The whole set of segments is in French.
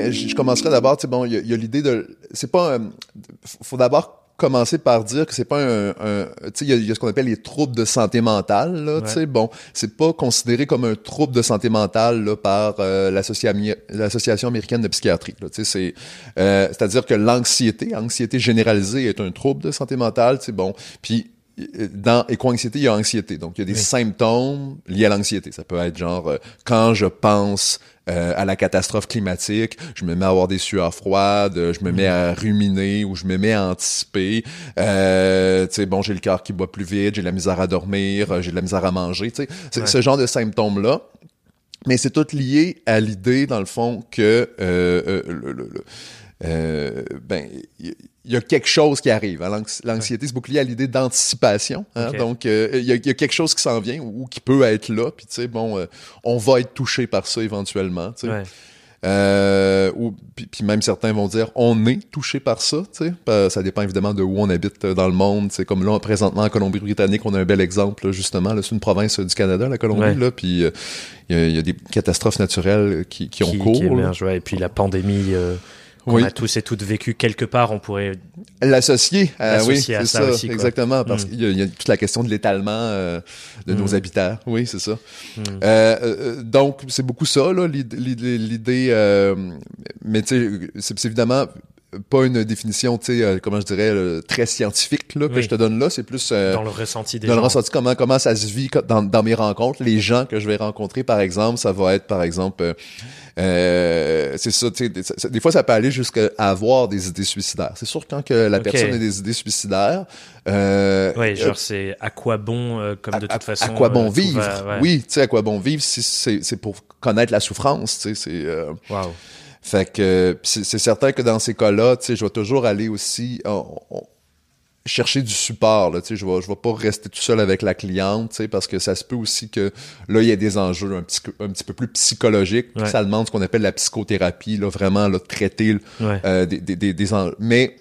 ben, je commencerai d'abord, tu sais, bon, il y a, a l'idée de, c'est pas, un- faut d'abord commencer par dire que c'est pas un, un- tu sais, il y y a ce qu'on appelle les troubles de santé mentale, là, tu sais, bon, c'est pas considéré comme un trouble de santé mentale là, par euh, l'Associa- l'association américaine de psychiatrie, là, tu sais, c'est, euh, c'est-à-dire que l'anxiété, anxiété généralisée est un trouble de santé mentale, tu sais, bon, puis euh, dans éco-anxiété, il y a anxiété. Donc, il y a des symptômes liés à l'anxiété. Ça peut être genre, euh, quand je pense euh, à la catastrophe climatique, je me mets à avoir des sueurs froides, euh, je me mets à ruminer ou je me mets à anticiper. Euh, tu sais, bon, j'ai le cœur qui bat plus vite, j'ai de la misère à dormir, j'ai de la misère à manger. Tu sais, Ouais. ce genre de symptômes-là. Mais c'est tout lié à l'idée, dans le fond, que le- le- le- euh, ben il y, y a quelque chose qui arrive. hein. L'anx- L'anxiété, c'est beaucoup lié à l'idée d'anticipation. hein. Donc, euh, il y, a- il y a quelque chose qui s'en vient ou, ou qui peut être là. Puis, tu sais, bon, euh, on va être touché par ça éventuellement. tu sais. Ouais. Euh, ou puis, puis même certains vont dire on est touché par ça, tu sais. Euh, Ça dépend évidemment de où on habite euh, dans le monde. C'est comme là présentement en Colombie-Britannique, on a un bel exemple là, justement. C'est une province euh, du Canada, la Colombie. Ouais. Là, puis euh, il y, a- il y a des catastrophes naturelles qui, qui ont qui, cours. qui là. émerge, ouais. Et puis la pandémie euh, qu'on Oui. a tous et toutes vécu quelque part, on pourrait. L'associer, euh, oui, L'associer à c'est ça aussi, exactement, parce Mm. qu'il y, y a toute la question de l'étalement euh, de nos Mm. habitants. Oui, c'est ça. Hmm. Euh, euh, donc, c'est beaucoup ça, là, l'id- l'idée, euh, mais tu sais, c'est évidemment pas une définition, tu sais, euh, comment je dirais, euh, très scientifique là, que Oui. je te donne là. C'est plus euh, dans le ressenti des dans le ressenti, comment, comment ça se vit dans, dans mes rencontres. Les gens que je vais rencontrer, par exemple, ça va être, par exemple, euh, euh, c'est ça, tu sais, des, fois, ça peut aller jusqu'à avoir des idées suicidaires. C'est sûr, quand que la personne a des idées suicidaires, euh, Ouais, euh, genre c'est à quoi bon, euh, comme de à, toute façon. à quoi bon vivre? va- ouais. Oui, tu sais, à quoi bon vivre, si c'est c'est pour connaître la souffrance, tu sais, c'est... Waouh. Fait que c'est certain que dans ces cas-là, tu sais, je vais toujours aller aussi on- on- chercher du support. Là, tu sais, je vais je vais pas rester tout seul avec la cliente, tu sais, parce que ça se peut aussi que là il y a des enjeux un petit peu- un petit peu plus psychologiques. Ouais. Ça demande ce qu'on appelle la psychothérapie, là, vraiment là, traiter Ouais. euh, des, des, des, des enjeux. Mais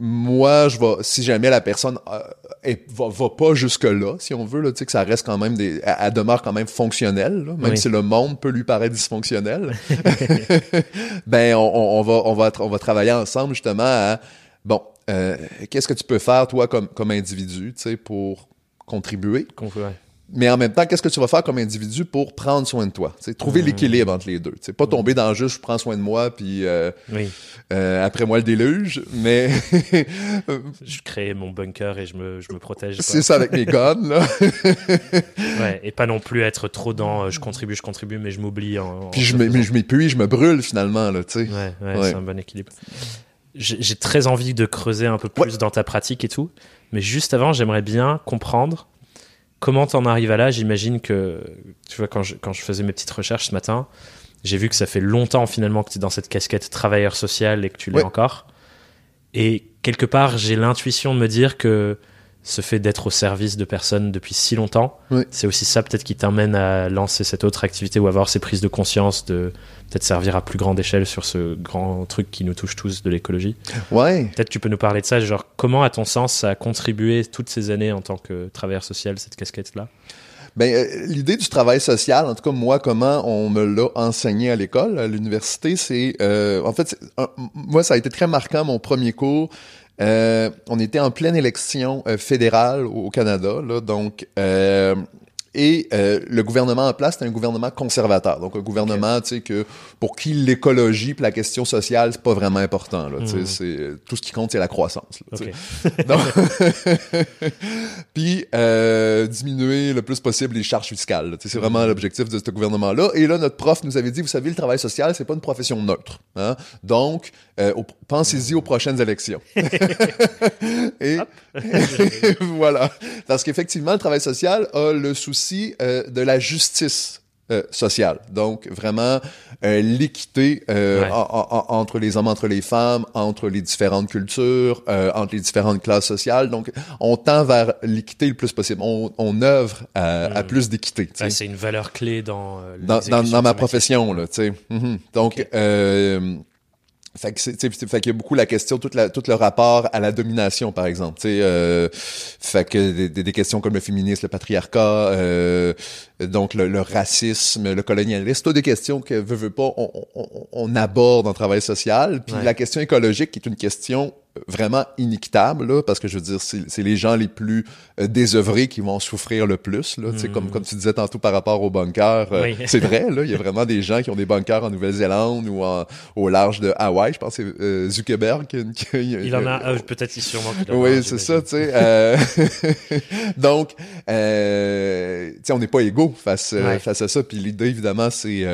moi, je vais, si jamais la personne euh, est- va, va pas jusque-là, si on veut, là, tu sais, que ça reste quand même des. Elle, elle demeure quand même fonctionnelle, là, même Oui. si le monde peut lui paraître dysfonctionnel. ben, on, va, on, va, on va travailler ensemble justement à. Bon, euh, qu'est-ce que tu peux faire, toi, comme, comme individu, tu sais, pour contribuer? Mais en même temps, qu'est-ce que tu vas faire comme individu pour prendre soin de toi? Tu sais, trouver Mmh. l'équilibre entre les deux. Tu sais, pas tomber dans le juste je prends soin de moi, puis euh, Oui. euh, après moi le déluge, mais Je crée mon bunker et je me, je me protège. c'est ça avec mes guns, là. Ouais. Et pas non plus être trop dans euh, je contribue, je contribue, mais je m'oublie. En, en Puis je m'épuise, je me brûle finalement, là, tu sais. Ouais, ouais, Ouais. c'est un bon équilibre. J'ai très envie de creuser un peu plus dans ta pratique et tout, mais juste avant, j'aimerais bien comprendre comment t'en arrives à là? J'imagine que, tu vois, quand je, quand je faisais mes petites recherches ce matin, j'ai vu que ça fait longtemps finalement que tu es dans cette casquette travailleur social et que tu l'es Ouais. encore. Et quelque part, j'ai l'intuition de me dire que ce fait d'être au service de personnes depuis si longtemps, Ouais. c'est aussi ça peut-être qui t'amène à lancer cette autre activité ou avoir ces prises de conscience de peut-être servir à plus grande échelle sur ce grand truc qui nous touche tous de l'écologie. Ouais. Peut-être tu peux nous parler de ça, genre comment à ton sens ça a contribué toutes ces années en tant que travailleur social, cette casquette-là? Ben, euh, l'idée du travail social, en tout cas moi, comment on me l'a enseigné à l'école, à l'université, c'est, euh, en fait, un- moi ça a été très marquant mon premier cours. Euh, on était en pleine élection euh, fédérale au, au Canada, là, donc. Euh, et euh, le gouvernement en place, c'est un gouvernement conservateur. Donc, un gouvernement, tu sais, que pour qui l'écologie la question sociale, c'est pas vraiment important. Là, Mhm. c'est tout ce qui compte, c'est la croissance. là, tu sais. Ok. Donc, puis euh, diminuer le plus possible les charges fiscales. là. C'est vraiment l'objectif de ce gouvernement-là. Et là, notre prof nous avait dit, vous savez, le travail social, c'est pas une profession neutre. Hein? Donc, euh, au- pensez-y aux prochaines élections. Et voilà. Parce qu'effectivement, le travail social a le souci euh, de la justice. euh, sociale. Donc, vraiment, euh, l'équité euh, Ouais. en- en- en- entre les hommes, entre les femmes, entre les différentes cultures, euh, entre les différentes classes sociales. Donc, on tend vers l'équité le plus possible. On, on œuvre à, à Mm. plus d'équité. Ouais, c'est une valeur clé dans euh, dans, dans, dans ma profession là tu sais Mhm. donc Ok. Fait que c'est, fait qu'il y a beaucoup la question, tout, la, tout le rapport à la domination, par exemple. Tu euh, fait que des, des, questions comme le féminisme, le patriarcat, euh, donc le, racisme, le colonialisme, toutes des questions que veut, veut pas, on, on, on aborde en travail social. Puis la question écologique, qui est une question vraiment inéquitable, là, parce que je veux dire, c'est les gens les plus euh, désœuvrés qui vont souffrir le plus. Là, mm. comme, comme tu disais tantôt par rapport aux bunkers, euh, c'est vrai, là, il y a vraiment des gens qui ont des bunkers en Nouvelle-Zélande ou en, au large de Hawaï. Je pense que c'est euh, Zuckerberg qui, Il en a, ah, peut-être sûrement. Oui, c'est ça, tu sais. Euh, donc, euh, tu sais, on n'est pas égaux face, face à ça. Puis l'idée, évidemment, c'est...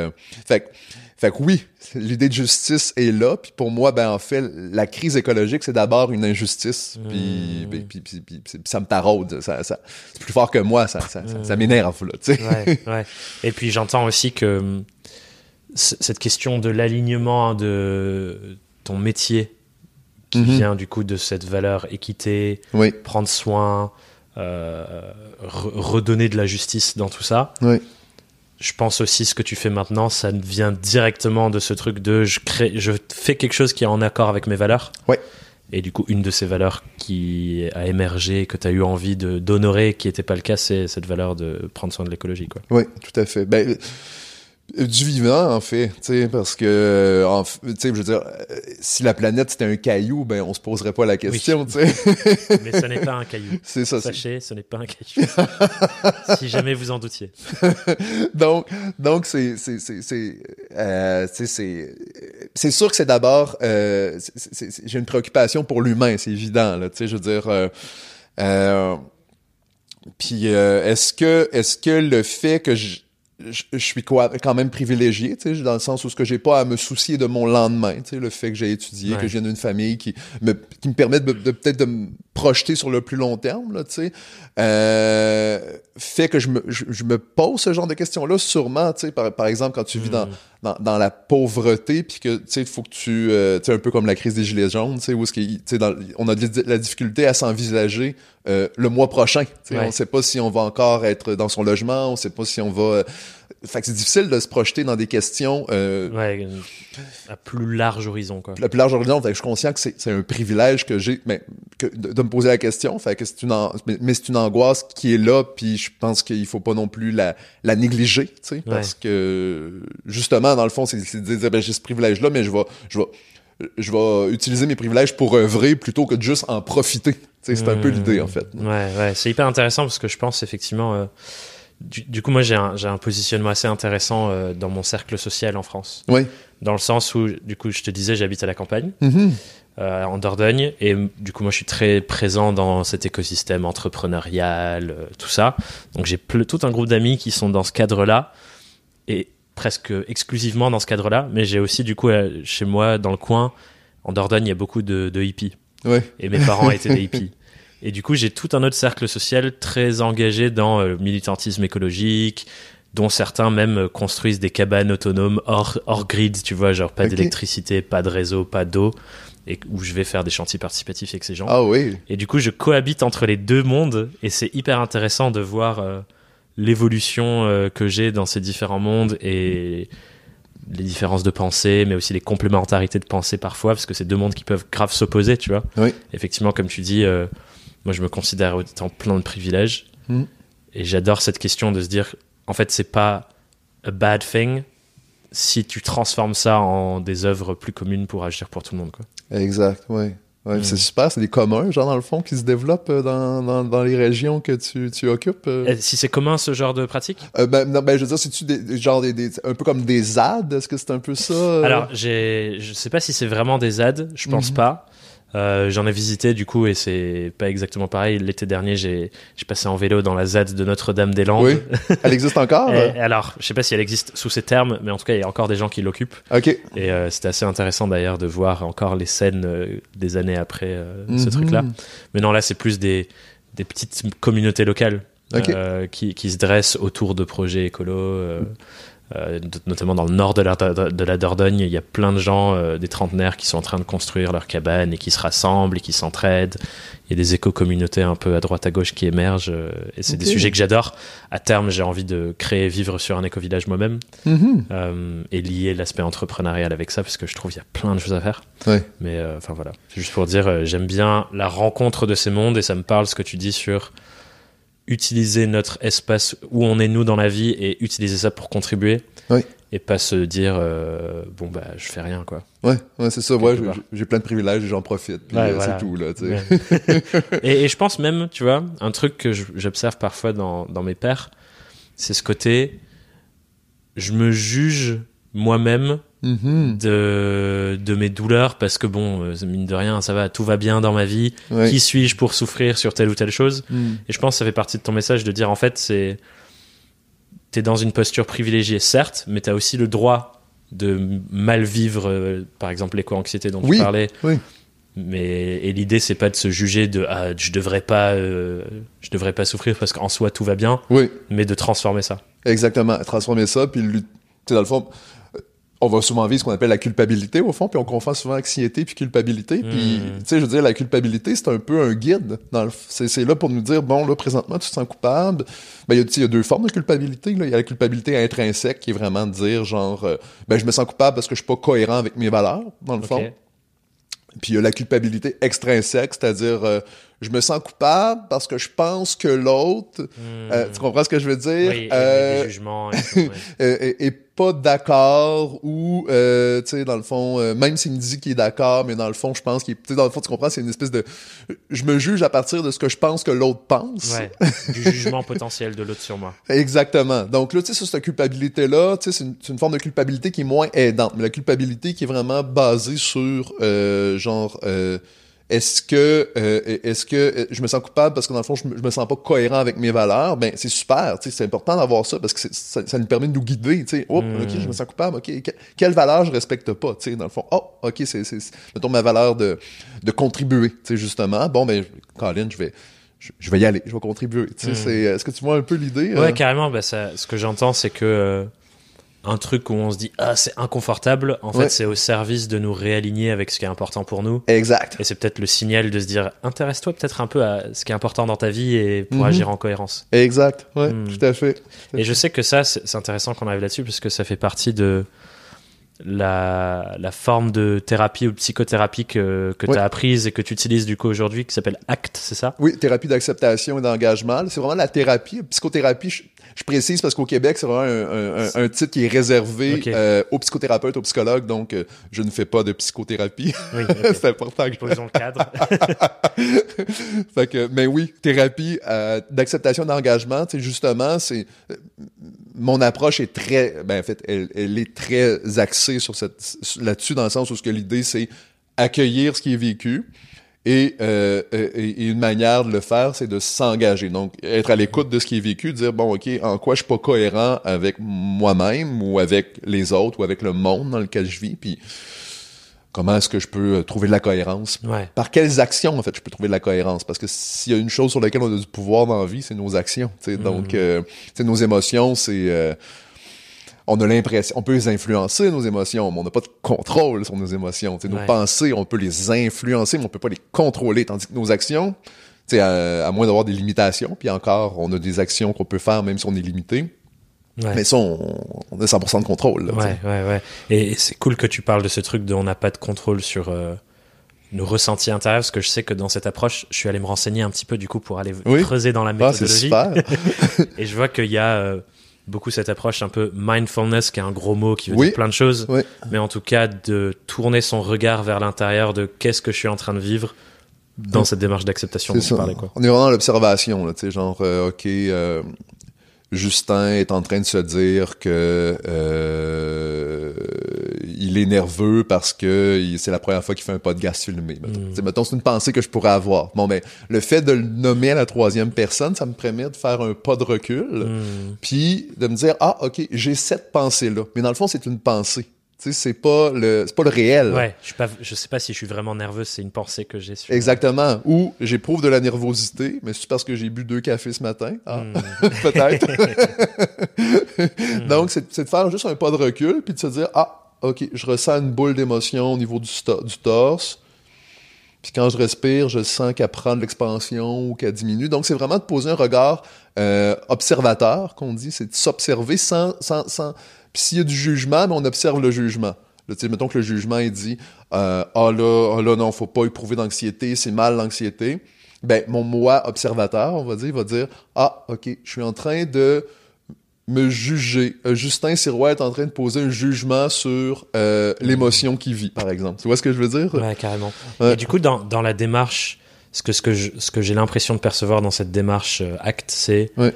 fait fait que oui, l'idée de justice est là. Puis pour moi, ben en fait, la crise écologique, c'est d'abord une injustice. Puis, hmm. puis, puis, puis, ça me taraude. Ça, ça c'est plus fort que moi. Ça, ça, ça, m'énerve. Là, tu sais. Ouais, ouais. Et puis j'entends aussi que hum, cette question de l'alignement de ton métier qui mm-hmm. vient du coup de cette valeur équité, prendre soin, euh, redonner de la justice dans tout ça. Oui je pense aussi ce que tu fais maintenant, ça vient directement de ce truc de je crée, je fais quelque chose qui est en accord avec mes valeurs. Ouais. Et du coup, une de ces valeurs qui a émergé, que tu as eu envie d'honorer, qui n'était pas le cas, c'est cette valeur de prendre soin de l'écologie. Oui, tout à fait. Ben, du vivant, en fait, tu sais, parce que, tu sais, je veux dire, euh, si la planète c'était un caillou, ben on se poserait pas la question, tu sais. Mais ce n'est pas un caillou. C'est ça. Sachez, ce n'est pas un caillou. si jamais vous en doutiez. donc, donc c'est, c'est, c'est, c'est, euh, c'est, sûr que c'est d'abord, euh, j'ai une préoccupation pour l'humain, c'est évident, là, tu sais, je veux dire. Euh, euh puis, est-ce que, est-ce que le fait que je je, suis quoi, quand même privilégié, tu sais, dans le sens où ce que j'ai pas à me soucier de mon lendemain, tu sais, le fait que j'ai étudié, que je viens d'une famille qui me, qui me permet de, de peut-être de me projeter sur le plus long terme, là, tu sais, euh, fait que je me, je, me pose ce genre de questions-là, sûrement, tu sais, par, par exemple, quand tu vis dans, hmm. Dans, dans, la pauvreté, puis que, tu sais, il faut que tu, euh, tu sais, un peu comme la crise des Gilets jaunes, tu sais, où est-ce tu sais, on a de la difficulté à s'envisager euh, le mois prochain, on sait pas si on va encore être dans son logement, on sait pas si on va... Euh, fait que c'est difficile de se projeter dans des questions... Euh, ouais, à plus large horizon, quoi. À plus large horizon, fait que je suis conscient que c'est un privilège que j'ai, mais que, de, me poser la question, fait que c'est une, mais, c'est une angoisse qui est là, puis je pense qu'il faut pas non plus la, la négliger, tu sais, parce que justement, dans le fond, c'est de dire, ben, j'ai ce privilège-là, mais je vais, je vais, je vais utiliser mes privilèges pour œuvrer plutôt que de juste en profiter. C'est un peu mmh. l'idée, en fait. Ouais, ouais, c'est hyper intéressant parce que je pense effectivement. Euh, du, coup, moi, j'ai un, un, positionnement assez intéressant euh, dans mon cercle social en France. Oui. Dans le sens où, du coup, je te disais, j'habite à la campagne. Mmh. Euh, en Dordogne. Et du coup, moi, je suis très présent dans cet écosystème entrepreneurial, euh, tout ça. Donc, j'ai tout un groupe d'amis qui sont dans ce cadre-là. Et presque exclusivement dans ce cadre-là. Mais j'ai aussi, du coup, chez moi, dans le coin, en Dordogne, il y a beaucoup de, hippies. Et mes parents étaient des hippies. Et du coup, j'ai tout un autre cercle social très engagé dans le militantisme écologique, dont certains même construisent des cabanes autonomes hors, hors grid, tu vois, genre pas d'électricité, pas de réseau, pas d'eau et où je vais faire des chantiers participatifs avec ces gens. Ah oui. Et du coup, je cohabite entre les deux mondes et c'est hyper intéressant de voir euh, l'évolution euh, que j'ai dans ces différents mondes et les différences de pensée, mais aussi les complémentarités de pensée parfois, parce que c'est deux mondes qui peuvent grave s'opposer, tu vois. Oui. Effectivement, comme tu dis, euh, moi je me considère étant plein de privilèges hmm. et j'adore cette question de se dire, en fait, c'est pas a bad thing si tu transformes ça en des œuvres plus communes pour agir pour tout le monde, quoi. Exact, oui. Ouais, mm. C'est super, c'est des communs, genre dans le fond, qui se développent euh, dans, dans, dans les régions que tu, tu occupes. Euh. Si c'est commun ce genre de pratique? Euh, ben, non, ben, je veux dire, c'est-tu des, genre des, des, un peu comme des ZAD? Est-ce que c'est un peu ça Alors, j'ai, je sais pas si c'est vraiment des ZAD, je pense mm-hmm. pas. Euh, j'en ai visité du coup et c'est pas exactement pareil. L'été dernier, j'ai passé en vélo dans la ZAD de Notre-Dame-des-Landes. Oui. Elle existe encore? Alors, je sais pas si elle existe sous ces termes, mais en tout cas, il y a encore des gens qui l'occupent. Ok. Et euh, c'était assez intéressant d'ailleurs de voir encore les scènes euh, des années après ce mhm. truc-là. Mais non, là, c'est plus des, des petites communautés locales qui, qui, se dressent autour de projets écolos. euh, notamment dans le nord de la, de la Dordogne, il y a plein de gens, euh, des trentenaires, qui sont en train de construire leur cabane et qui se rassemblent et qui s'entraident. Il y a des éco-communautés un peu à droite à gauche qui émergent euh, et c'est des sujets que j'adore. À terme, j'ai envie de créer, vivre sur un éco-village moi-même Mhm. euh, et lier l'aspect entrepreneurial avec ça parce que je trouve qu'il y a plein de choses à faire. Ouais. Mais euh, enfin voilà, c'est juste pour dire, euh, j'aime bien la rencontre de ces mondes et ça me parle ce que tu dis sur utiliser notre espace où on est nous dans la vie et utiliser ça pour contribuer. Oui. Et pas se dire, euh, bon bah je fais rien quoi. Ouais, ouais c'est ça. Ouais, j'ai- plein de privilèges et j'en profite. Puis Ouais, euh, voilà. c'est tout, là, tu sais. Et, et je pense même, tu vois, un truc que j'observe parfois dans, dans mes pairs, c'est ce côté, je me juge moi-même Mhm. de, de mes douleurs parce que bon, euh, mine de rien, ça va, tout va bien dans ma vie. Qui suis-je pour souffrir sur telle ou telle chose Mhm. Et je pense que ça fait partie de ton message de dire en fait, c'est t'es dans une posture privilégiée, certes, mais t'as aussi le droit de mal vivre, euh, par exemple l'éco-anxiété dont Oui, tu parlais. oui. Mais et l'idée c'est pas de se juger de ah je devrais pas euh, je devrais pas souffrir parce qu'en soi tout va bien, Oui, mais de transformer ça. exactement. Transformer ça, puis dans le fond, on va souvent vivre ce qu'on appelle la culpabilité, au fond, puis on confond souvent anxiété puis culpabilité. Puis, Mm. tu sais, je veux dire, la culpabilité, c'est un peu un guide. Dans le- c'est, c'est là pour nous dire, bon, là, présentement, tu te sens coupable. Ben, il y y a deux formes de culpabilité. Il y a la culpabilité intrinsèque, qui est vraiment de dire, genre, euh, ben, je me sens coupable parce que je suis pas cohérent avec mes valeurs, dans le fond. Puis il y a la culpabilité extrinsèque, c'est-à-dire euh, je me sens coupable parce que je pense que l'autre, euh, tu comprends ce que je veux dire, Hmm. Oui, euh, les jugements. et tout, ouais. est, est pas d'accord ou euh, tu sais dans le fond euh, même s'il me dit qu'il est d'accord mais dans le fond je pense qu'il tu sais dans le fond tu comprends c'est une espèce de je me juge à partir de ce que je pense que l'autre pense Ouais, du jugement potentiel de l'autre sur moi. Exactement. Donc là, tu sais, sur cette culpabilité-là, tu sais, c'est une, une forme de culpabilité qui est moins aidante, mais la culpabilité qui est vraiment basée sur, euh, genre, euh, est-ce que, euh, est-ce que euh, je me sens coupable parce que dans le fond, je me, je me sens pas cohérent avec mes valeurs? Ben, c'est super, tu sais, c'est important d'avoir ça parce que ça, ça nous permet de nous guider, tu sais. Oh, Mm. ok, je me sens coupable, ok, que- quelle valeur je respecte pas, tu sais, dans le fond? Oh, ok, c'est, mettons ma valeur de, de contribuer, tu sais, justement. Bon, ben, Colin, je vais, je, je vais y aller, je vais contribuer, tu sais, Mm. c'est, est-ce que tu vois un peu l'idée? Ouais, euh? carrément. Bah, ça, ce que j'entends, c'est que euh, un truc où on se dit ah c'est inconfortable, en Ouais. fait, c'est au service de nous réaligner avec ce qui est important pour nous. Exact. Et c'est peut-être le signal de se dire intéresse-toi peut-être un peu à ce qui est important dans ta vie et pour Mhm. agir en cohérence. Exact. Ouais, Hmm. tout à fait. Et je sais que ça, c'est c'est intéressant qu'on arrive là-dessus parce que ça fait partie de la, la forme de thérapie ou psychothérapie que, que Ouais. tu as apprise et que tu utilises du coup aujourd'hui qui s'appelle ACT, c'est ça? Oui, thérapie d'acceptation et d'engagement. C'est vraiment la thérapie. Psychothérapie, je, je précise parce qu'au Québec, c'est vraiment un, un- un- titre qui est réservé euh, aux psychothérapeutes, aux psychologues. Donc, euh, je ne fais pas de psychothérapie. Oui, c'est important que posons le cadre. fait que, mais oui, thérapie euh, d'acceptation d'engagement, tu sais, justement, c'est euh, mon approche est très, ben en fait, elle, elle est très axée sur cette là-dessus dans le sens où ce que l'idée c'est accueillir ce qui est vécu et, euh, et, et une manière de le faire, c'est de s'engager. Donc, être à l'écoute de ce qui est vécu, dire bon, ok, en quoi je suis pas cohérent avec moi-même ou avec les autres ou avec le monde dans lequel je vis, puis comment est-ce que je peux euh, trouver de la cohérence? Ouais. par quelles actions en fait je peux trouver de la cohérence? Parce que s'il y a une chose sur laquelle on a du pouvoir dans la vie c'est nos actions tu sais. donc euh, nos émotions c'est euh, on a l'impression on peut les influencer nos émotions mais on n'a pas de contrôle sur nos émotions tu sais. nos Ouais. pensées on peut les influencer mais on peut pas les contrôler tandis que nos actions tu sais, à, à moins d'avoir des limitations puis encore on a des actions qu'on peut faire même si on est limité Ouais. mais ça on, on a 100% de contrôle là. Ouais, ouais, ouais. Et c'est cool que tu parles de ce truc de on n'a pas de contrôle sur euh, nos ressentis intérieurs, parce que je sais que dans cette approche, je suis allé me renseigner un petit peu du coup pour aller Oui. creuser dans la Ah, méthodologie. super et je vois qu'il y a euh, beaucoup cette approche un peu mindfulness, qui est un gros mot qui veut Oui. dire plein de choses, Oui. mais en tout cas de tourner son regard vers l'intérieur de qu'est-ce que je suis en train de vivre dans cette démarche d'acceptation C'est dont tu ça. parlais. Quoi. On est vraiment dans l'observation, là, tu sais, genre, euh, OK, Justin est en train de se dire que euh, il est nerveux parce que c'est la première fois qu'il fait un podcast filmé. Mettons, Mm. Sais, mettons, c'est une pensée que je pourrais avoir. Bon, ben, le fait de le nommer à la troisième personne, ça me permet de faire un pas de recul, Hmm. puis de me dire, ah, OK, j'ai cette pensée-là. Mais dans le fond, c'est une pensée. Sais, c'est pas le, c'est pas le réel. Ouais, je, suis pas, je sais pas si je suis vraiment nerveux, c'est une pensée que j'ai sur. Exactement. Ou j'éprouve de la nervosité, mais c'est parce que j'ai bu deux cafés ce matin. Ah, Hmm. peut-être. Donc, c'est, c'est de faire juste un pas de recul, puis de se dire, ah, ok, je ressens une boule d'émotion au niveau du, du torse. Puis quand je respire, je sens qu'elle prend de l'expansion ou qu'elle diminue. Donc, c'est vraiment de poser un regard euh, observateur, qu'on dit, c'est de s'observer sans... sans, sans... Puis s'il y a du jugement, ben, on observe le jugement. Là, mettons que le jugement, il dit euh, Ah là, ah là, non, faut pas éprouver d'anxiété, c'est mal l'anxiété ». Ben, mon moi observateur, on va dire, va dire « Ah, OK, je suis en train de me juger. Euh, Justin Sirois est en train de poser un jugement sur euh, l'émotion qu'il vit, par exemple. Tu vois ce que je veux dire? Ouais, carrément. Ouais. Et du coup, dans, dans la démarche, ce que, ce que, je- ce que j'ai l'impression de percevoir dans cette démarche euh, acte, c'est Ouais.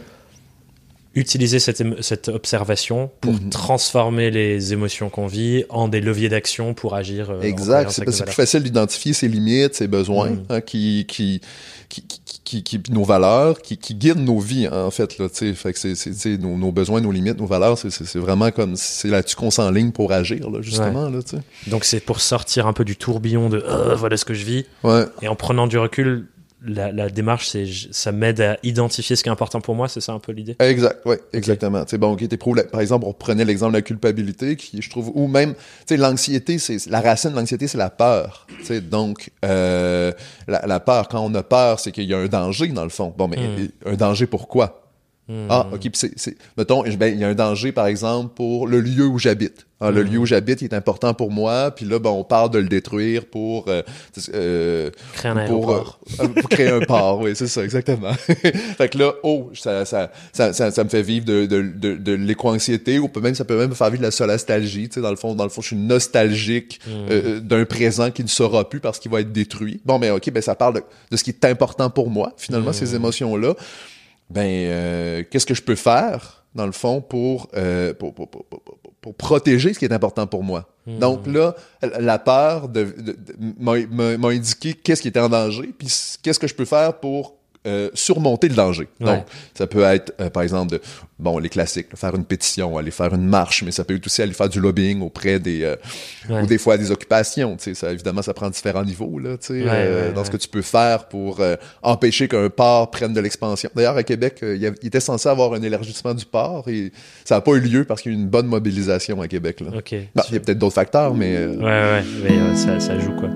utiliser cette, cette observation pour Mhm. transformer les émotions qu'on vit en des leviers d'action pour agir. euh, Exact. C'est plus facile d'identifier ses limites, ses besoins, Mm. hein, qui, qui, qui, qui, qui, qui- nos valeurs, qui, qui guident nos vies, hein, en fait. Là, tu sais. fait que c'est, c'est, nos, nos besoins, nos limites, nos valeurs, c'est, c'est, vraiment comme c'est là-dessus qu'on s'enligne pour agir, là, justement. Là, tu sais. Donc c'est pour sortir un peu du tourbillon de Euh, voilà ce que je vis. Ouais. Et en prenant du recul, la, la démarche, c'est ça m'aide à identifier ce qui est important pour moi. C'est ça un peu l'idée? Exact, oui, exactement. Sais, bon, ok, t'éprouves la- par exemple, on prenait l'exemple de la culpabilité, qui, je trouve, ou même, tu sais, l'anxiété, c'est la racine de l'anxiété, c'est la peur. Donc, euh, la, la peur, quand on a peur, c'est qu'il y a un danger dans le fond. Bon, mais Mm. un danger pourquoi? Hmm. Ah, ok, puis c'est, mettons, ben, il y a un danger, par exemple, pour le lieu où j'habite. Ah, Le Mm. lieu où j'habite est important pour moi, puis là, ben, on parle de le détruire pour, euh, euh, Créer un pour, aéroport. euh, pour créer un port, oui, c'est ça, exactement. fait que là, oh, ça, ça, ça, ça, ça me fait vivre de, de, de, de l'éco-anxiété, ou peut même, ça peut même me faire vivre de la solastalgie, tu sais, dans le fond, dans le fond, je suis nostalgique Hmm. euh, d'un présent qui ne sera plus parce qu'il va être détruit. Bon, ben, ok, ben, ça parle de, de ce qui est important pour moi, finalement, ces émotions-là. Ben, euh, qu'est-ce que je peux faire, dans le fond, pour, euh, pour, pour, pour, pour, pour- pour protéger ce qui est important pour moi? Hmm. Donc là, la peur de, de- de- m'a indiqué qu'est-ce qui était en danger, puis qu'est-ce que je peux faire pour euh, surmonter le danger. Ouais. Donc, ça peut être, euh, par exemple, de, bon, les classiques, là, faire une pétition, aller faire une marche, mais ça peut être aussi aller faire du lobbying auprès des, euh, Ouais. ou des fois des occupations. Tu sais, ça, évidemment, ça prend différents niveaux là, tu sais, Ouais, euh, dans ce que tu peux faire pour euh, empêcher qu'un port prenne de l'expansion. D'ailleurs, à Québec, il, y a- il était censé avoir un élargissement du port et ça n'a pas eu lieu parce qu'il y a eu une bonne mobilisation à Québec. Là. Ok. Bah, il y a peut-être d'autres facteurs, mais euh, Ouais, ouais, mais ça, ça joue quoi.